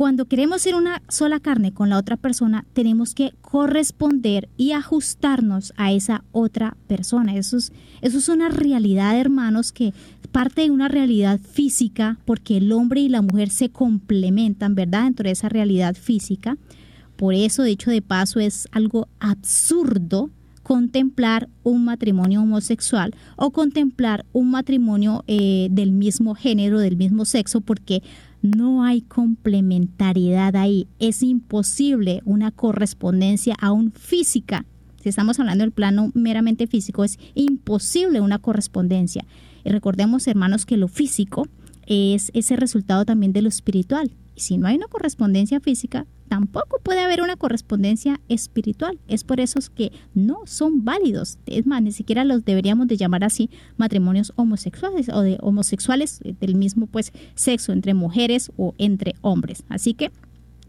cuando queremos ser una sola carne con la otra persona, tenemos que corresponder y ajustarnos a esa otra persona. Eso es, eso es una realidad, hermanos, que parte de una realidad física, porque el hombre y la mujer se complementan, ¿verdad? Dentro de esa realidad física. Por eso, dicho de paso, es algo absurdo contemplar un matrimonio homosexual o contemplar un matrimonio eh, del mismo género, del mismo sexo, porque no hay complementariedad ahí. Es imposible una correspondencia aún física. Si estamos hablando del plano meramente físico, es imposible una correspondencia. Y recordemos, hermanos, que lo físico es ese resultado también de lo espiritual. Y si no hay una correspondencia física, tampoco puede haber una correspondencia espiritual. Es por eso que no son válidos. Es más, ni siquiera los deberíamos de llamar así matrimonios homosexuales o de homosexuales del mismo pues sexo entre mujeres o entre hombres. Así que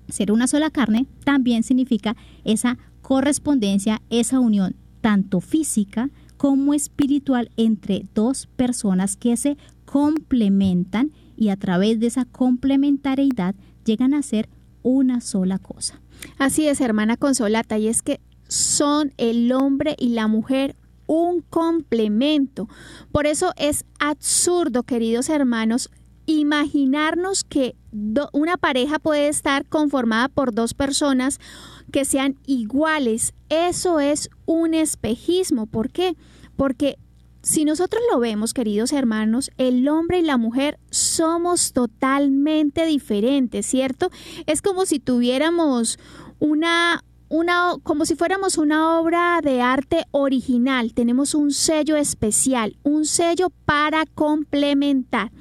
ser una sola carne también significa esa correspondencia, esa unión tanto física como espiritual entre dos personas que se complementan y a través de esa complementariedad llegan a ser una sola cosa. Así es, hermana Consolata, y es que son el hombre y la mujer un complemento. Por eso es absurdo, queridos hermanos, imaginarnos que una pareja puede estar conformada por dos personas que sean iguales. Eso es un espejismo. ¿Por qué? Porque si nosotros lo vemos, queridos hermanos, el hombre y la mujer somos totalmente diferentes, ¿cierto? Es como si tuviéramos una una como si fuéramos una obra de arte original, tenemos un sello especial, un sello para complementar.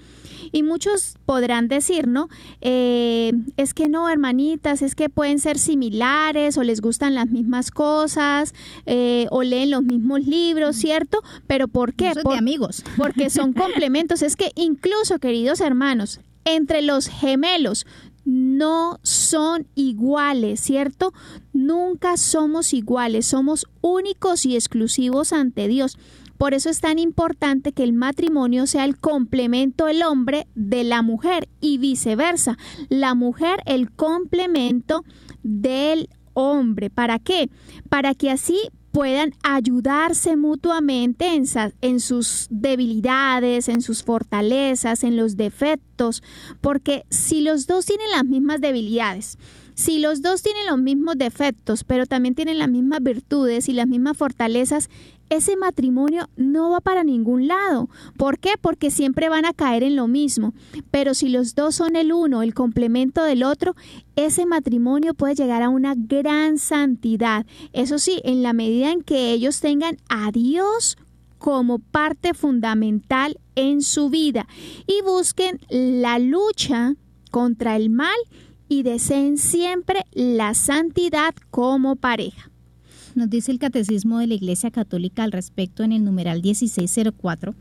Y muchos podrán decir, ¿no? Eh, es que no, hermanitas, es que pueden ser similares o les gustan las mismas cosas eh, o leen los mismos libros, ¿cierto? Pero ¿por qué? Por, de amigos. Porque son complementos. Es que incluso, queridos hermanos, entre los gemelos no son iguales, ¿cierto? Nunca somos iguales, somos únicos y exclusivos ante Dios. Por eso es tan importante que el matrimonio sea el complemento del hombre de la mujer y viceversa. La mujer el complemento del hombre. ¿Para qué? Para que así puedan ayudarse mutuamente en, en, sus debilidades, en sus fortalezas, en los defectos, porque si los dos tienen las mismas debilidades, si los dos tienen los mismos defectos, pero también tienen las mismas virtudes y las mismas fortalezas, ese matrimonio no va para ningún lado. ¿Por qué? Porque siempre van a caer en lo mismo. Pero si los dos son el uno, el complemento del otro, ese matrimonio puede llegar a una gran santidad. Eso sí, en la medida en que ellos tengan a Dios como parte fundamental en su vida y busquen la lucha contra el mal y deseen siempre la santidad como pareja nos dice el Catecismo de la Iglesia Católica al respecto en el numeral 1604,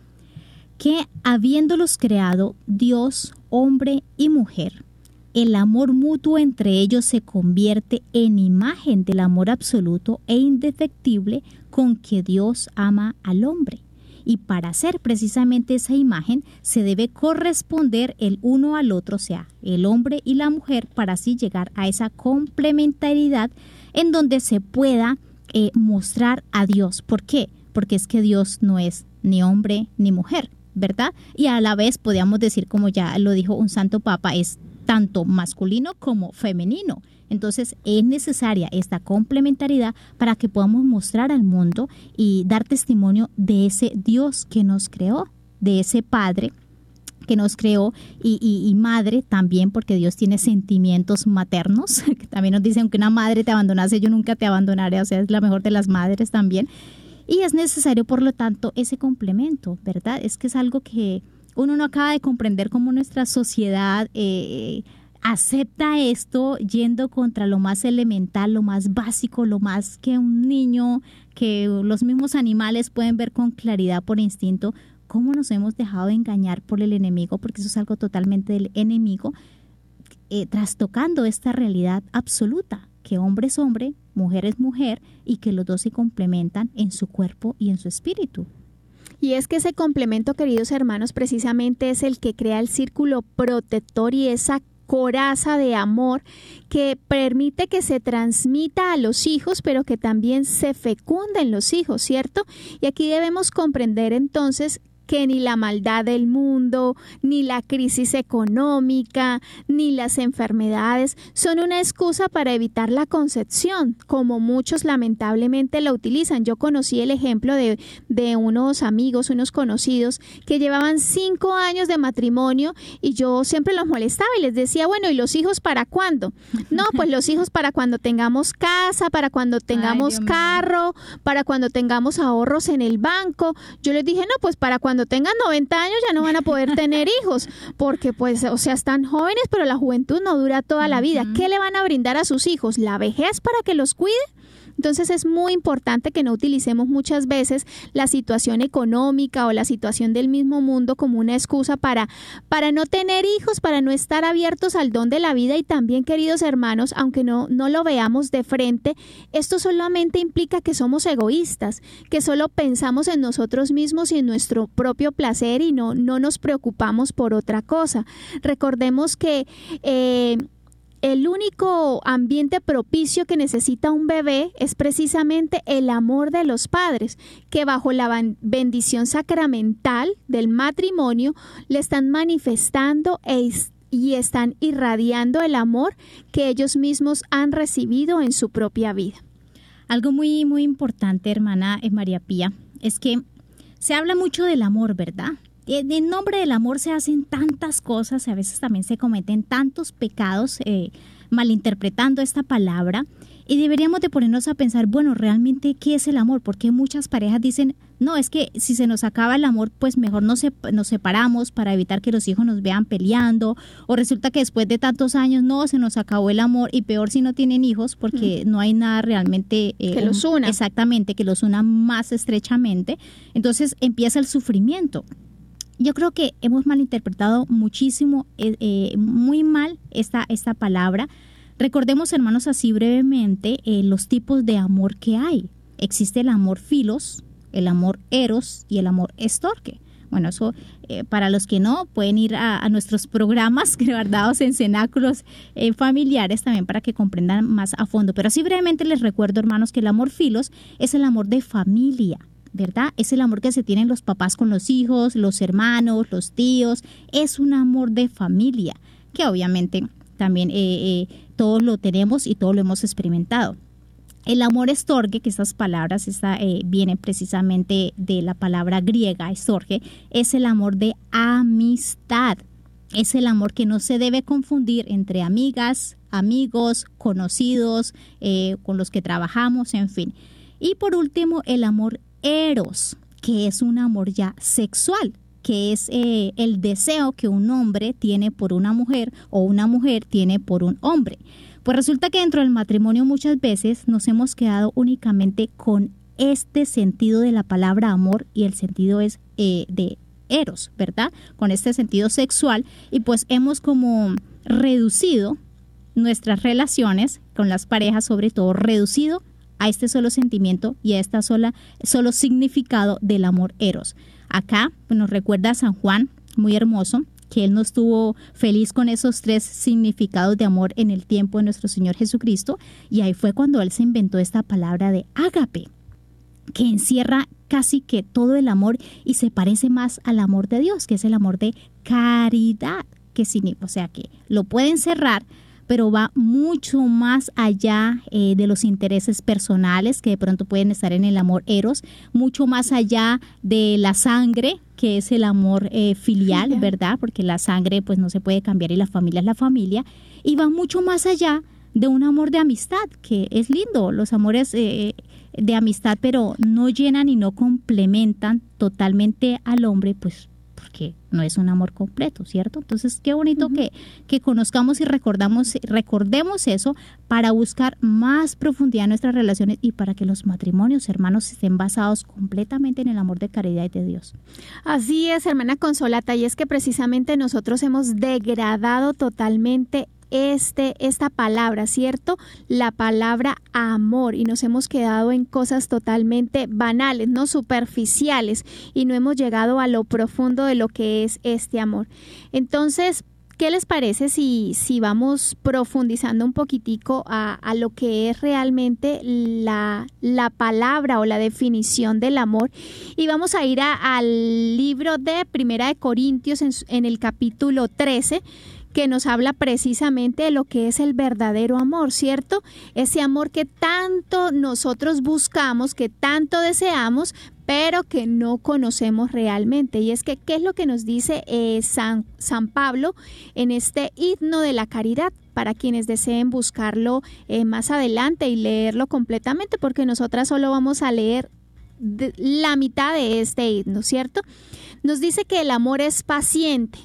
que habiéndolos creado Dios, hombre y mujer, el amor mutuo entre ellos se convierte en imagen del amor absoluto e indefectible con que Dios ama al hombre. Y para ser precisamente esa imagen se debe corresponder el uno al otro, o sea, el hombre y la mujer, para así llegar a esa complementariedad en donde se pueda eh, mostrar a Dios. ¿Por qué? Porque es que Dios no es ni hombre ni mujer, ¿verdad? Y a la vez podríamos decir, como ya lo dijo un santo papa, es tanto masculino como femenino. Entonces es necesaria esta complementariedad para que podamos mostrar al mundo y dar testimonio de ese Dios que nos creó, de ese Padre que nos creó y, madre también, porque Dios tiene sentimientos maternos. también nos dicen que una madre te abandonase, yo nunca te abandonaré, o sea, es la mejor de las madres también. Y es necesario, por lo tanto, ese complemento, ¿verdad? Es que es algo que uno no acaba de comprender cómo nuestra sociedad eh, acepta esto yendo contra lo más elemental, lo más básico, lo más que un niño, que los mismos animales pueden ver con claridad por instinto, cómo nos hemos dejado de engañar por el enemigo, porque eso es algo totalmente del enemigo, eh, trastocando esta realidad absoluta, que hombre es hombre, mujer es mujer, y que los dos se complementan en su cuerpo y en su espíritu. Y es que ese complemento, queridos hermanos, precisamente es el que crea el círculo protector y esa coraza de amor que permite que se transmita a los hijos, pero que también se fecunden los hijos, ¿cierto? Y aquí debemos comprender entonces que ni la maldad del mundo, ni la crisis económica, ni las enfermedades son una excusa para evitar la concepción, como muchos lamentablemente la utilizan. Yo conocí el ejemplo de, de unos amigos, unos conocidos, que llevaban cinco años de matrimonio y yo siempre los molestaba y les decía, bueno, ¿y los hijos para cuándo? No, pues los hijos para cuando tengamos casa, para cuando tengamos carro, para cuando tengamos ahorros en el banco. Yo les dije, no, pues para cuando cuando tengan 90 años ya no van a poder tener hijos, porque pues, o sea, están jóvenes, pero la juventud no dura toda la vida. ¿Qué le van a brindar a sus hijos? ¿La vejez para que los cuide? Entonces es muy importante que no utilicemos muchas veces la situación económica o la situación del mismo mundo como una excusa para, para no tener hijos, para no estar abiertos al don de la vida y también, queridos hermanos, aunque no, no lo veamos de frente, esto solamente implica que somos egoístas, que solo pensamos en nosotros mismos y en nuestro propio placer y no, no nos preocupamos por otra cosa. Recordemos que eh, el único ambiente propicio que necesita un bebé es precisamente el amor de los padres, que bajo la bendición sacramental del matrimonio le están manifestando e y están irradiando el amor que ellos mismos han recibido en su propia vida. Algo muy, muy importante, hermana eh, María Pía, es que se habla mucho del amor, ¿verdad? En nombre del amor se hacen tantas cosas y a veces también se cometen tantos pecados eh, malinterpretando esta palabra y deberíamos de ponernos a pensar, bueno, realmente, ¿qué es el amor? Porque muchas parejas dicen, no, es que si se nos acaba el amor, pues mejor nos, nos separamos para evitar que los hijos nos vean peleando. O resulta que después de tantos años, no, se nos acabó el amor y peor si no tienen hijos porque no hay nada realmente... Eh, que los una. Exactamente, que los una más estrechamente. Entonces empieza el sufrimiento. Yo creo que hemos malinterpretado muchísimo, eh, eh, muy mal esta, esta palabra. Recordemos, hermanos, así brevemente eh, los tipos de amor que hay. Existe el amor filos, el amor eros y el amor estorque. Bueno, eso para los que no, pueden ir a, nuestros programas guardados en cenáculos familiares también para que comprendan más a fondo. Pero así brevemente les recuerdo, hermanos, que el amor filos es el amor de familia. ¿Verdad? Es el amor que se tienen los papás con los hijos, los hermanos, los tíos. Es un amor de familia, que obviamente también eh, eh, todos lo tenemos y todos lo hemos experimentado. El amor estorge, que estas palabras eh, vienen precisamente de la palabra griega estorge, es el amor de amistad. Es el amor que no se debe confundir entre amigas, amigos, conocidos, con los que trabajamos, en fin. Y por último, el amor eros, que es un amor ya sexual, que es eh, el deseo que un hombre tiene por una mujer o una mujer tiene por un hombre. Pues resulta que dentro del matrimonio muchas veces nos hemos quedado únicamente con este sentido de la palabra amor y el sentido es eh, de eros, ¿verdad? Con este sentido sexual y pues hemos como reducido nuestras relaciones con las parejas, sobre todo reducido a este solo sentimiento y a esta sola solo significado del amor eros. Acá nos recuerda a San Juan, muy hermoso, que él no estuvo feliz con esos tres significados de amor en el tiempo de nuestro Señor Jesucristo y ahí fue cuando él se inventó esta palabra de ágape que encierra casi que todo el amor y se parece más al amor de Dios, que es el amor de caridad, que significa, o sea que lo puede encerrar pero va mucho más allá eh, de los intereses personales que de pronto pueden estar en el amor eros, mucho más allá de la sangre, que es el amor eh, filial, ¿verdad? Porque la sangre pues no se puede cambiar y la familia es la familia, y va mucho más allá de un amor de amistad, que es lindo, los amores eh, de amistad, pero no llenan y no complementan totalmente al hombre, pues que no es un amor completo, ¿cierto? Entonces, qué bonito que, que conozcamos y recordamos, recordemos eso para buscar más profundidad en nuestras relaciones y para que los matrimonios hermanos estén basados completamente en el amor de caridad y de Dios. Así es, hermana Consolata, y es que precisamente nosotros hemos degradado totalmente este, esta palabra, ¿cierto? La palabra amor y nos hemos quedado en cosas totalmente banales, no superficiales y no hemos llegado a lo profundo de lo que es este amor. Entonces, ¿Qué les parece si, si vamos profundizando un poquitico a, a lo que es realmente la, la, palabra o la definición del amor? Y vamos a ir al libro de Primera de Corintios en, en el capítulo 13 que nos habla precisamente de lo que es el verdadero amor, ¿cierto? Ese amor que tanto nosotros buscamos, que tanto deseamos, pero que no conocemos realmente. Y es que, ¿qué es lo que nos dice eh, San, Pablo en este himno de la caridad? Para quienes deseen buscarlo eh, más adelante y leerlo completamente, porque nosotras solo vamos a leer la mitad de este himno, ¿cierto? Nos dice que el amor es paciente,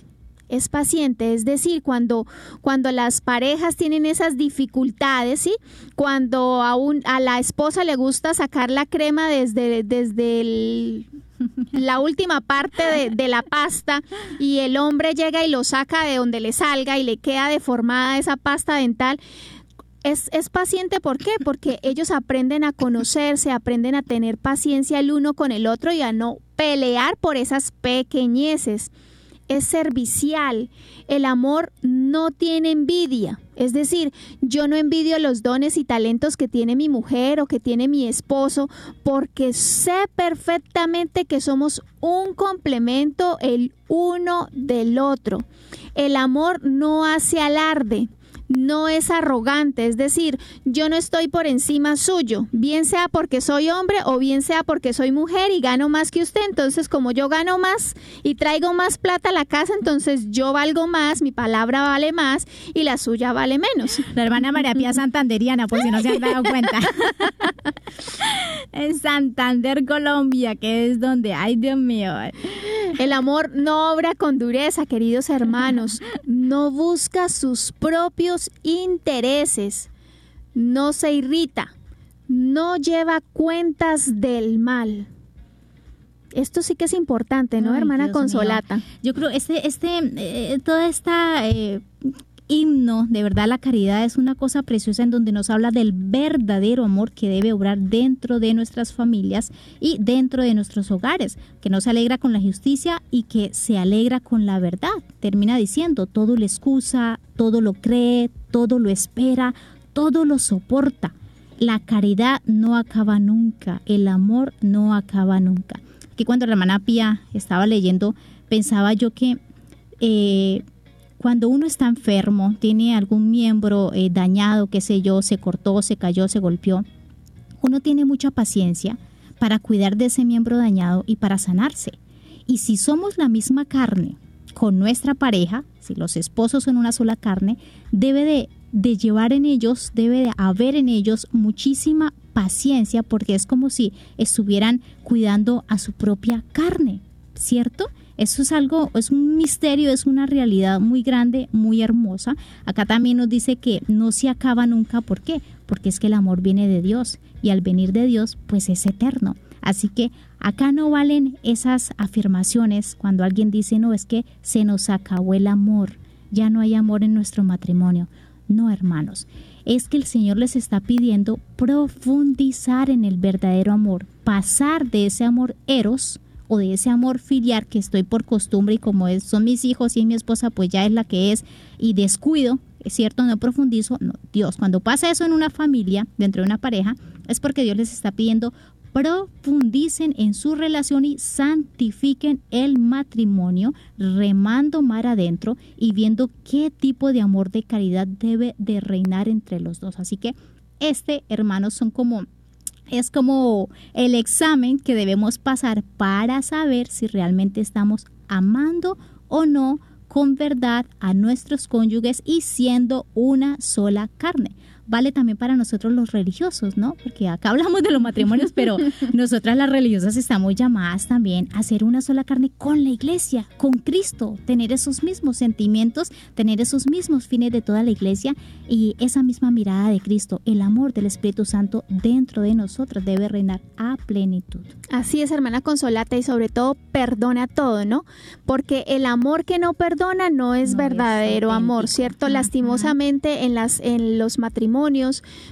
es paciente, es decir, cuando, cuando las parejas tienen esas dificultades, ¿sí? Cuando a, a la esposa le gusta sacar la crema desde, desde la última parte de, de, la pasta y el hombre llega y lo saca de donde le salga y le queda deformada esa pasta dental. Es, es, paciente, ¿por qué? Porque ellos aprenden a conocerse, aprenden a tener paciencia el uno con el otro y a no pelear por esas pequeñeces es servicial. El amor no tiene envidia. Es decir, yo no envidio los dones y talentos que tiene mi mujer o que tiene mi esposo, porque sé perfectamente que somos un complemento el uno del otro. El amor no hace alarde no es arrogante, es decir, yo no estoy por encima suyo, bien sea porque soy hombre o bien sea porque soy mujer y gano más que usted, entonces como yo gano más y traigo más plata a la casa, entonces yo valgo más, mi palabra vale más y la suya vale menos. La hermana María Pía Santanderiana, por si no se han dado cuenta. en Santander, Colombia, que es donde, ay Dios mío. El amor no obra con dureza, queridos hermanos, no busca sus propios intereses, no se irrita, no lleva cuentas del mal. Esto sí que es importante, ¿no, Ay, hermana Dios mío. Consolata? Yo creo este, este, eh, toda esta eh, himno, de verdad la caridad es una cosa preciosa en donde nos habla del verdadero amor que debe obrar dentro de nuestras familias y dentro de nuestros hogares, que no se alegra con la justicia y que se alegra con la verdad. Termina diciendo, todo lo excusa, todo lo cree, todo lo espera, todo lo soporta. La caridad no acaba nunca, el amor no acaba nunca. Aquí cuando la hermana Pía estaba leyendo, pensaba yo que eh, cuando uno está enfermo, tiene algún miembro eh, dañado, qué sé yo, se cortó, se cayó, se golpeó, uno tiene mucha paciencia para cuidar de ese miembro dañado y para sanarse. Y si somos la misma carne con nuestra pareja, si los esposos son una sola carne, debe de, de llevar en ellos, debe de haber en ellos muchísima paciencia porque es como si estuvieran cuidando a su propia carne, ¿cierto? Eso es algo, es un misterio, es una realidad muy grande, muy hermosa. Acá también nos dice que no se acaba nunca. ¿Por qué? Porque es que el amor viene de Dios y al venir de Dios, pues es eterno. Así que acá no valen esas afirmaciones cuando alguien dice, no, es que se nos acabó el amor, ya no hay amor en nuestro matrimonio. No, hermanos, es que el Señor les está pidiendo profundizar en el verdadero amor, pasar de ese amor eros, o de ese amor filial que estoy por costumbre y como son mis hijos y mi esposa, pues ya es la que es y descuido, es cierto, no profundizo, no, Dios, cuando pasa eso en una familia, dentro de una pareja, es porque Dios les está pidiendo profundicen en su relación y santifiquen el matrimonio, remando mar adentro y viendo qué tipo de amor de caridad debe de reinar entre los dos. Así que este, hermanos, son como es como el examen que debemos pasar para saber si realmente estamos amando o no con verdad a nuestros cónyuges y siendo una sola carne. Vale también para nosotros los religiosos, ¿no? Porque acá hablamos de los matrimonios, pero nosotras las religiosas estamos llamadas también a ser una sola carne con la iglesia, con Cristo, tener esos mismos sentimientos, tener esos mismos fines de toda la iglesia y esa misma mirada de Cristo, el amor del Espíritu Santo dentro de nosotros debe reinar a plenitud. Así es, hermana Consolata, y sobre todo perdona todo, ¿no? Porque el amor que no perdona no es No es verdadero amor. ¿cierto? Lastimosamente en las en los matrimonios,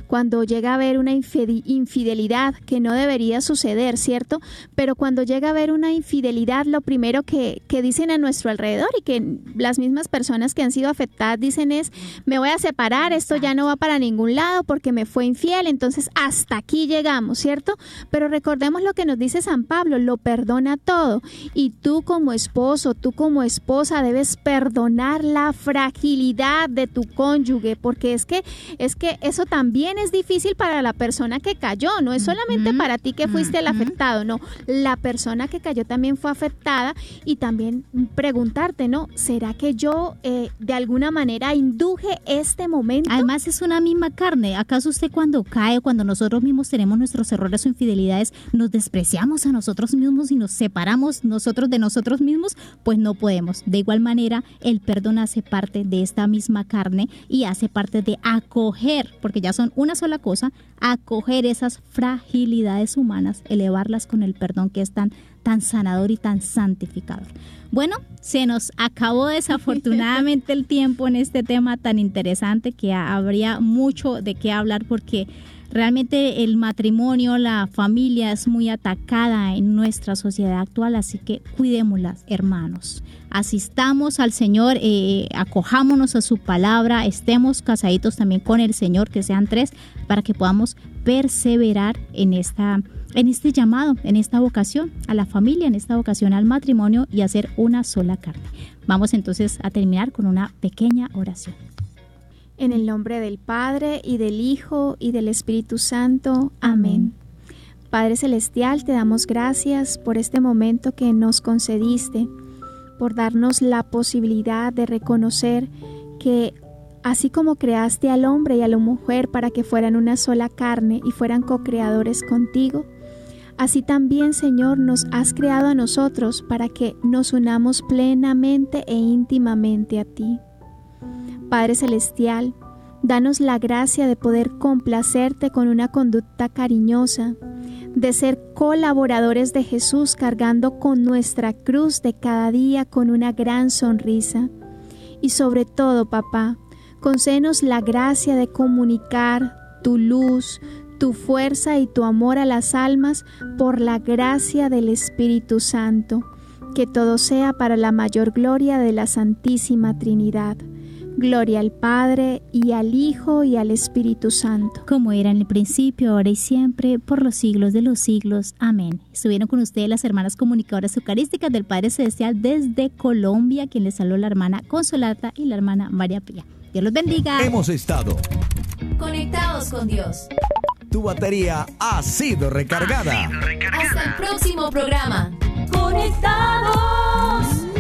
cuando llega a haber una infide- infidelidad que no debería suceder, ¿cierto? Pero cuando llega a haber una infidelidad, lo primero que, que dicen a nuestro alrededor y que las mismas personas que han sido afectadas dicen es, me voy a separar, esto ya no va para ningún lado porque me fue infiel, entonces hasta aquí llegamos, ¿cierto? Pero recordemos lo que nos dice San Pablo, lo perdona todo. Y tú como esposo, tú como esposa debes perdonar la fragilidad de tu cónyuge, porque es que es que eso también es difícil para la persona que cayó, no es solamente para ti que fuiste el afectado, no, la persona que cayó también fue afectada y también preguntarte, ¿no? ¿Será que yo eh, de alguna manera induje este momento? Además es una misma carne. ¿Acaso usted cuando cae, cuando nosotros mismos tenemos nuestros errores o infidelidades, nos despreciamos a nosotros mismos y nos separamos nosotros de nosotros mismos? Pues no podemos. De igual manera, el perdón hace parte de esta misma carne y hace parte de acoger, porque ya son una sola cosa, acoger esas fragilidades humanas, elevarlas con el perdón que es tan, tan sanador y tan santificador. Bueno, se nos acabó desafortunadamente el tiempo en este tema tan interesante que habría mucho de qué hablar porque realmente el matrimonio, la familia es muy atacada en nuestra sociedad actual, así que cuidémoslas, hermanos. Asistamos al Señor, eh, acojámonos a su palabra, estemos casaditos también con el Señor, que sean tres, para que podamos perseverar en esta en este llamado, en esta vocación a la familia, en esta vocación al matrimonio y hacer una sola carne. Vamos entonces a terminar con una pequeña oración. En el nombre del Padre y del Hijo y del Espíritu Santo. Amén. Padre Celestial, te damos gracias por este momento que nos concediste, por darnos la posibilidad de reconocer que así como creaste al hombre y a la mujer para que fueran una sola carne y fueran co-creadores contigo, así también, Señor, nos has creado a nosotros para que nos unamos plenamente e íntimamente a ti. Padre Celestial, danos la gracia de poder complacerte con una conducta cariñosa, de ser colaboradores de Jesús cargando con nuestra cruz de cada día con una gran sonrisa. Y sobre todo, papá, concédenos la gracia de comunicar tu luz, tu fuerza y tu amor a las almas por la gracia del Espíritu Santo. Que todo sea para la mayor gloria de la Santísima Trinidad. Gloria al Padre y al Hijo y al Espíritu Santo. Como era en el principio, ahora y siempre, por los siglos de los siglos. Amén. Estuvieron con ustedes las hermanas comunicadoras eucarísticas del Padre Celestial desde Colombia, quien les saludó la hermana Consolata y la hermana María Pía. Dios los bendiga. Hemos estado Conectados con Dios. Tu batería ha sido recargada. Hasta el próximo programa. Conectados.